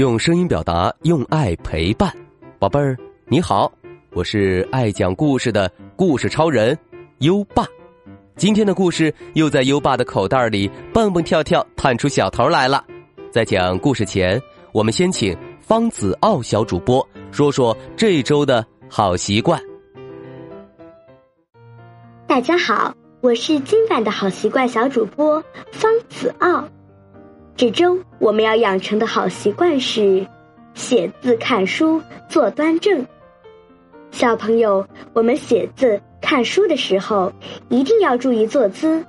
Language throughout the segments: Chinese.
用声音表达，用爱陪伴，宝贝儿，你好，我是爱讲故事的故事超人优爸。今天的故事又在优爸的口袋里蹦蹦跳跳，探出小头来了。在讲故事前，我们先请方子傲小主播说说这周的好习惯。大家好，我是今晚的好习惯小主播方子傲。这周我们要养成的好习惯是写字、看书、坐端正。小朋友，我们写字、看书的时候一定要注意坐姿。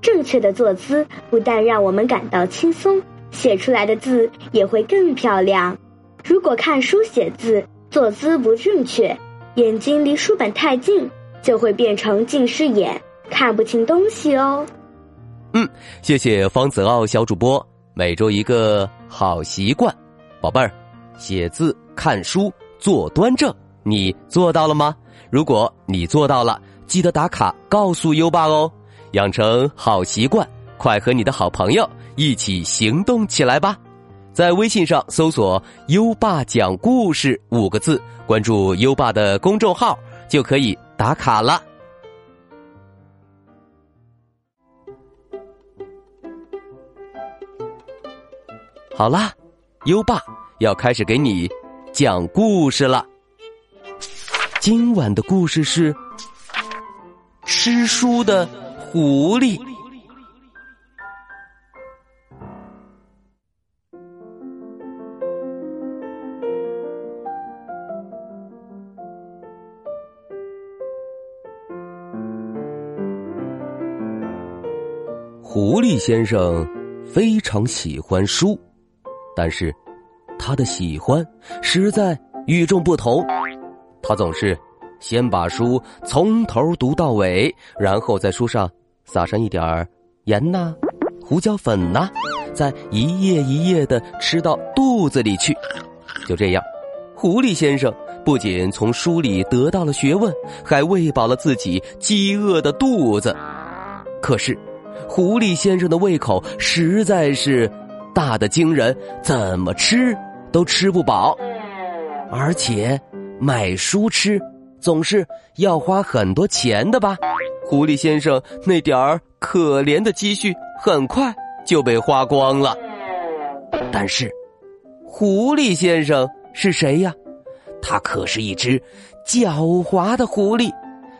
正确的坐姿不但让我们感到轻松，写出来的字也会更漂亮。如果看书写字坐姿不正确，眼睛离书本太近，就会变成近视眼，看不清东西哦。嗯，谢谢方子傲小主播。每周一个好习惯，宝贝儿，写字、看书、坐端正，你做到了吗？如果你做到了，记得打卡告诉优爸哦。养成好习惯，快和你的好朋友一起行动起来吧！在微信上搜索“优爸讲故事”五个字，关注优爸的公众号就可以打卡了。好啦，优爸要开始给你讲故事了。今晚的故事是吃书的狐狸。狐狸先生非常喜欢书。但是，他的喜欢实在与众不同。他总是先把书从头读到尾，然后在书上撒上一点儿盐呐、胡椒粉呐，再一页一页的吃到肚子里去。就这样，狐狸先生不仅从书里得到了学问，还喂饱了自己饥饿的肚子。可是，狐狸先生的胃口实在是……大的惊人，怎么吃都吃不饱，而且买书吃总是要花很多钱的吧？狐狸先生那点儿可怜的积蓄很快就被花光了。但是，狐狸先生是谁呀？他可是一只狡猾的狐狸，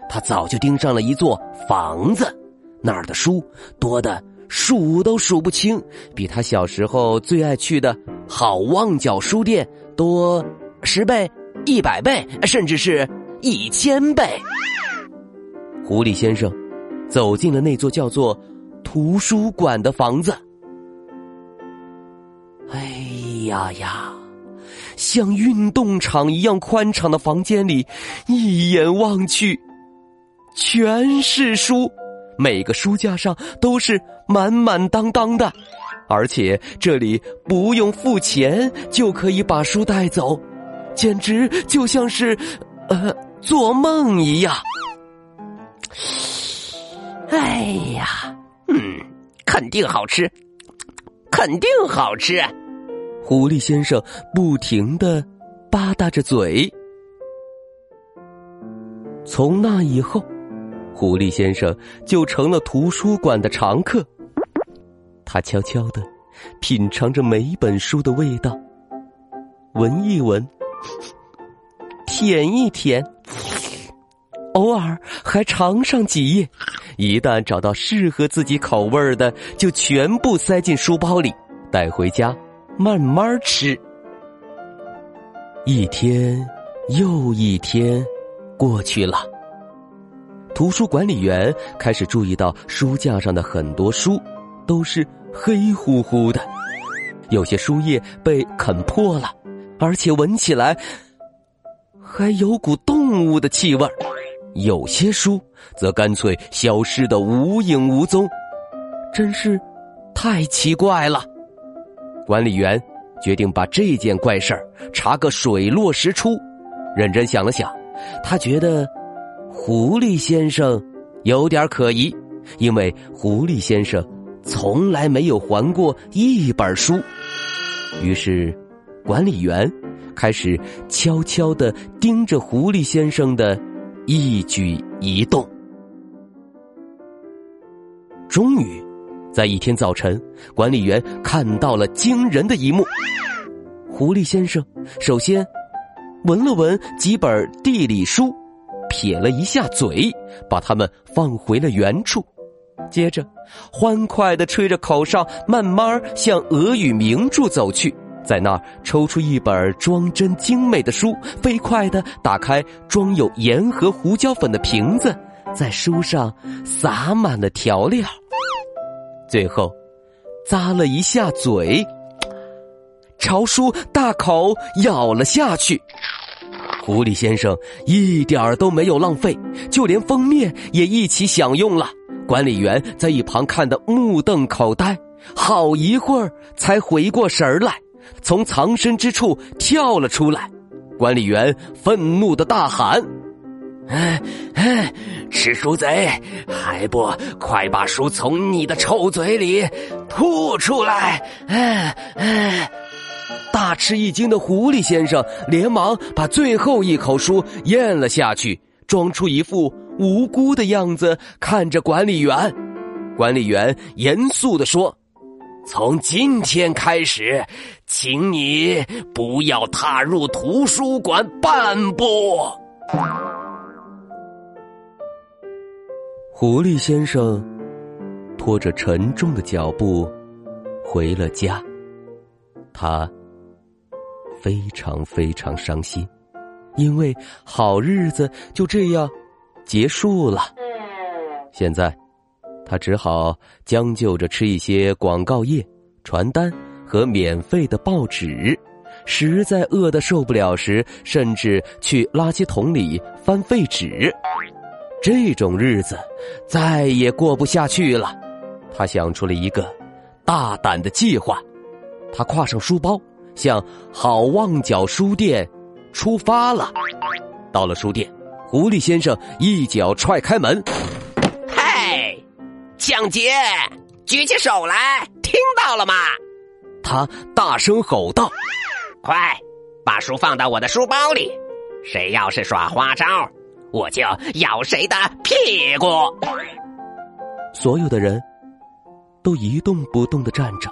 他早就盯上了一座房子，那儿的书多的。数都数不清，比他小时候最爱去的好望角书店多十倍、一百倍，甚至是一千倍。狐狸先生走进了那座叫做图书馆的房子。哎呀呀，像运动场一样宽敞的房间里，一眼望去，全是书。每个书架上都是满满当当的，而且这里不用付钱就可以把书带走，简直就像是呃做梦一样。哎呀，嗯，肯定好吃，肯定好吃。狐狸先生不停的吧嗒着嘴。从那以后。狐狸先生就成了图书馆的常客。他悄悄的品尝着每本书的味道，闻一闻，舔一舔，偶尔还尝上几页。一旦找到适合自己口味的，就全部塞进书包里，带回家慢慢吃。一天又一天过去了。图书管理员开始注意到书架上的很多书都是黑乎乎的，有些书页被啃破了，而且闻起来还有股动物的气味有些书则干脆消失的无影无踪，真是太奇怪了。管理员决定把这件怪事儿查个水落石出。认真想了想，他觉得。狐狸先生有点可疑，因为狐狸先生从来没有还过一本书。于是，管理员开始悄悄的盯着狐狸先生的一举一动。终于，在一天早晨，管理员看到了惊人的一幕。狐狸先生首先闻了闻几本地理书，撇了一下嘴，把它们放回了原处。接着，欢快的吹着口哨，慢慢向俄语名著走去。在那儿抽出一本装帧精美的书，飞快的打开装有盐和胡椒粉的瓶子，在书上撒满了调料。最后，咂了一下嘴，朝书大口咬了下去。狐狸先生一点儿都没有浪费，就连封面也一起享用了。管理员在一旁看得目瞪口呆，好一会儿才回过神来，从藏身之处跳了出来。管理员愤怒的大喊：“哎哎，吃书贼，还不快把书从你的臭嘴里吐出来！”哎哎，大吃一惊的狐狸先生连忙把最后一口书咽了下去，装出一副。无辜的样子看着管理员，管理员严肃的说：“从今天开始，请你不要踏入图书馆半步。”狐狸先生拖着沉重的脚步回了家，他非常非常伤心，因为好日子就这样。结束了。现在，他只好将就着吃一些广告页、传单和免费的报纸。实在饿得受不了时，甚至去垃圾桶里翻废纸。这种日子再也过不下去了。他想出了一个大胆的计划。他挎上书包，向好望角书店出发了。到了书店。狐狸先生一脚踹开门，嘿，抢劫！举起手来，听到了吗？他大声吼道：“快把书放到我的书包里！谁要是耍花招，我就咬谁的屁股！”所有的人都一动不动的站着，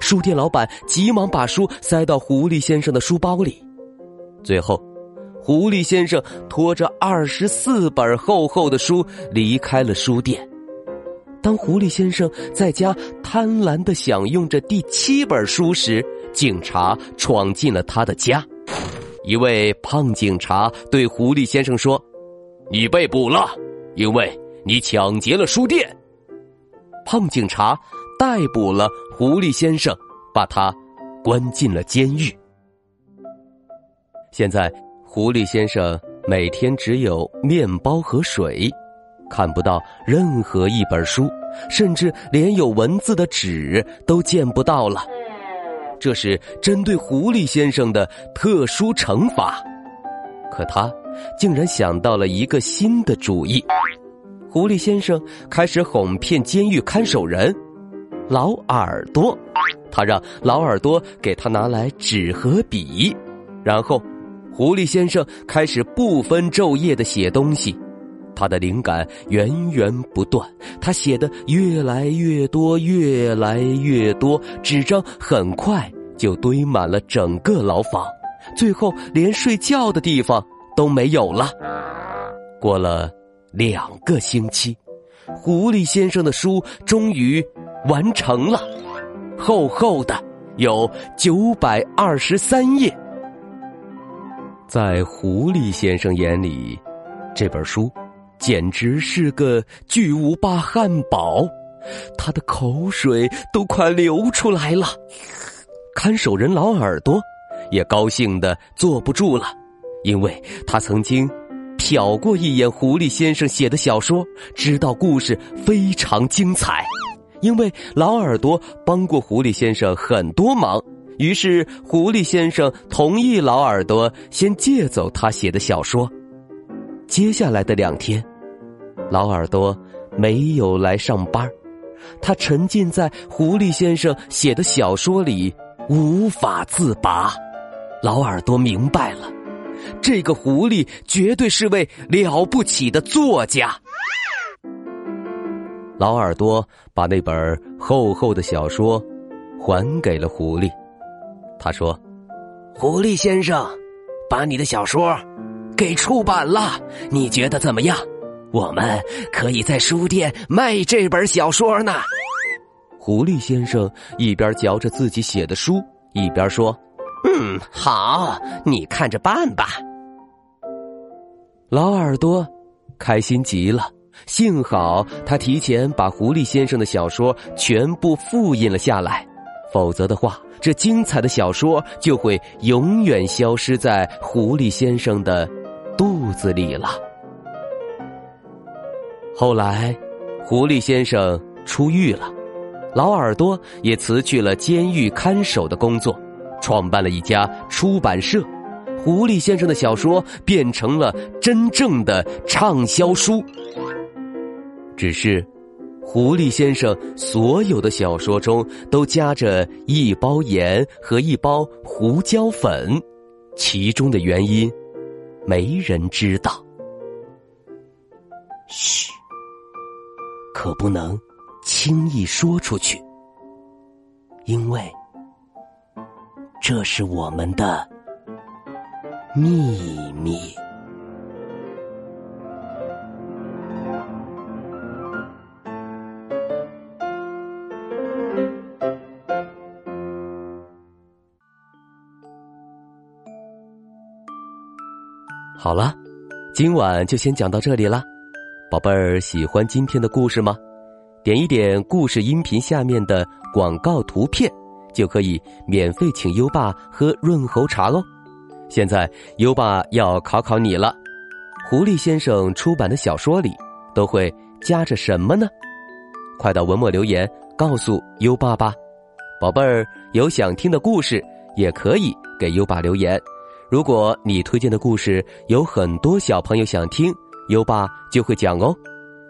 书店老板急忙把书塞到狐狸先生的书包里，最后。狐狸先生拖着二十四本厚厚的书离开了书店。当狐狸先生在家贪婪的享用着第七本书时，警察闯进了他的家。一位胖警察对狐狸先生说：“你被捕了，因为你抢劫了书店。”胖警察逮捕了狐狸先生，把他关进了监狱。现在。狐狸先生每天只有面包和水，看不到任何一本书，甚至连有文字的纸都见不到了。这是针对狐狸先生的特殊惩罚。可他竟然想到了一个新的主意。狐狸先生开始哄骗监狱看守人老耳朵，他让老耳朵给他拿来纸和笔，然后。狐狸先生开始不分昼夜的写东西，他的灵感源源不断，他写的越来越多，越来越多，纸张很快就堆满了整个牢房，最后连睡觉的地方都没有了。过了两个星期，狐狸先生的书终于完成了，厚厚的有九百二十三页。在狐狸先生眼里，这本书简直是个巨无霸汉堡，他的口水都快流出来了。看守人老耳朵也高兴的坐不住了，因为他曾经瞟过一眼狐狸先生写的小说，知道故事非常精彩。因为老耳朵帮过狐狸先生很多忙。于是，狐狸先生同意老耳朵先借走他写的小说。接下来的两天，老耳朵没有来上班，他沉浸在狐狸先生写的小说里，无法自拔。老耳朵明白了，这个狐狸绝对是位了不起的作家。老耳朵把那本厚厚的小说还给了狐狸，他说：“狐狸先生，把你的小说给出版了，你觉得怎么样？我们可以在书店卖这本小说呢。”狐狸先生一边嚼着自己写的书，一边说：“嗯，好，你看着办吧。”老耳朵开心极了。幸好他提前把狐狸先生的小说全部复印了下来，否则的话，这精彩的小说就会永远消失在狐狸先生的肚子里了。后来，狐狸先生出狱了，老耳朵也辞去了监狱看守的工作，创办了一家出版社。狐狸先生的小说变成了真正的畅销书。只是，狐狸先生所有的小说中都夹着一包盐和一包胡椒粉，其中的原因，没人知道。嘘，可不能轻易说出去，因为这是我们的秘密。好了，今晚就先讲到这里了，宝贝儿喜欢今天的故事吗？点一点故事音频下面的广告图片，就可以免费请优爸喝润喉茶喽。现在优爸要考考你了，狐狸先生出版的小说里都会夹着什么呢？快到文末留言告诉优爸吧。宝贝儿有想听的故事，也可以给优爸留言。如果你推荐的故事有很多小朋友想听，优爸就会讲哦。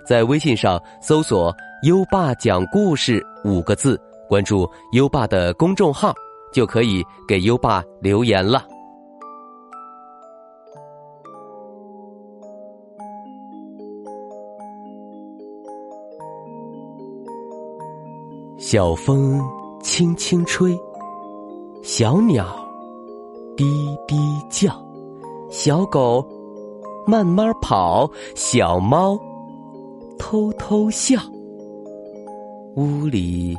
在微信上搜索“优爸讲故事”五个字，关注优爸的公众号，就可以给优爸留言了。小风轻轻吹，小鸟。滴滴叫，小狗慢慢跑，小猫偷偷笑。屋里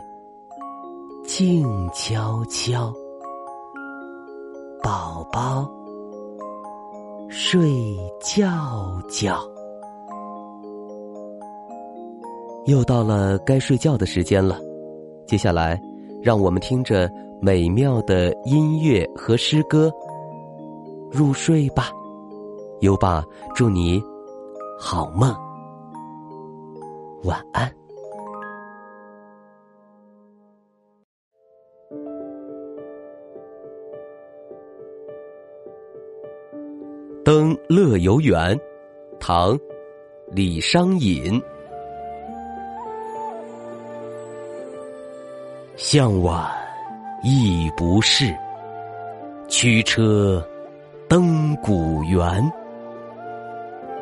静悄悄，宝宝睡觉觉。又到了该睡觉的时间了，接下来，让我们听着。美妙的音乐和诗歌，入睡吧，优爸，祝你好梦，晚安。登乐游原，唐，李商隐。向晚。亦不是，驱车登古原。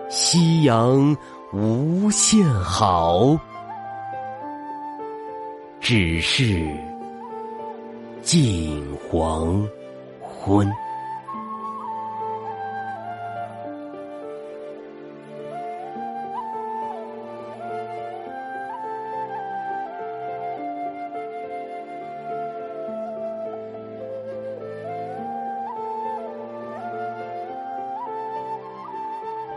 夕阳无限好，只是近黄昏。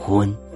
昏。